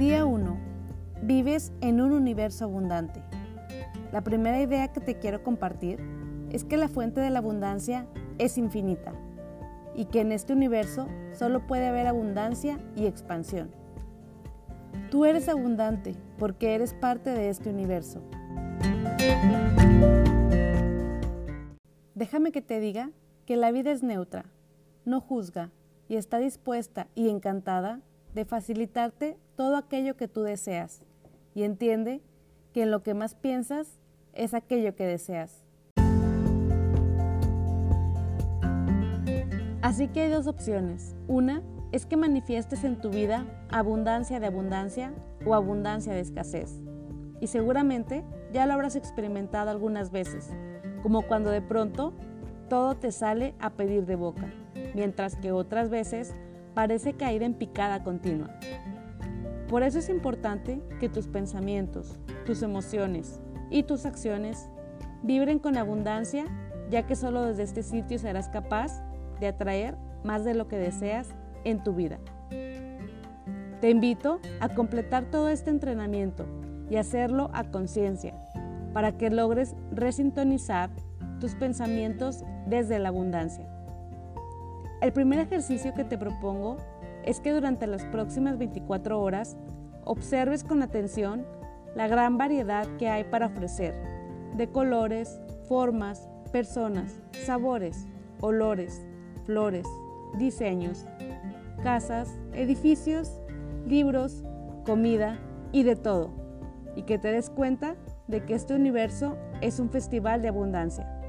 Día 1. Vives en un universo abundante. La primera idea que te quiero compartir es que la fuente de la abundancia es infinita y que en este universo solo puede haber abundancia y expansión. Tú eres abundante porque eres parte de este universo. Déjame que te diga que la vida es neutra, no juzga y está dispuesta y encantada de facilitarte todo aquello que tú deseas y entiende que en lo que más piensas es aquello que deseas. Así que hay dos opciones. Una es que manifiestes en tu vida abundancia de abundancia o abundancia de escasez. Y seguramente ya lo habrás experimentado algunas veces, como cuando de pronto todo te sale a pedir de boca, mientras que otras veces parece caer en picada continua. Por eso es importante que tus pensamientos, tus emociones y tus acciones vibren con abundancia, ya que solo desde este sitio serás capaz de atraer más de lo que deseas en tu vida. Te invito a completar todo este entrenamiento y hacerlo a conciencia para que logres resintonizar tus pensamientos desde la abundancia. El primer ejercicio que te propongo es que durante las próximas 24 horas observes con atención la gran variedad que hay para ofrecer de colores, formas, personas, sabores, olores, flores, diseños, casas, edificios, libros, comida y de todo. Y que te des cuenta de que este universo es un festival de abundancia.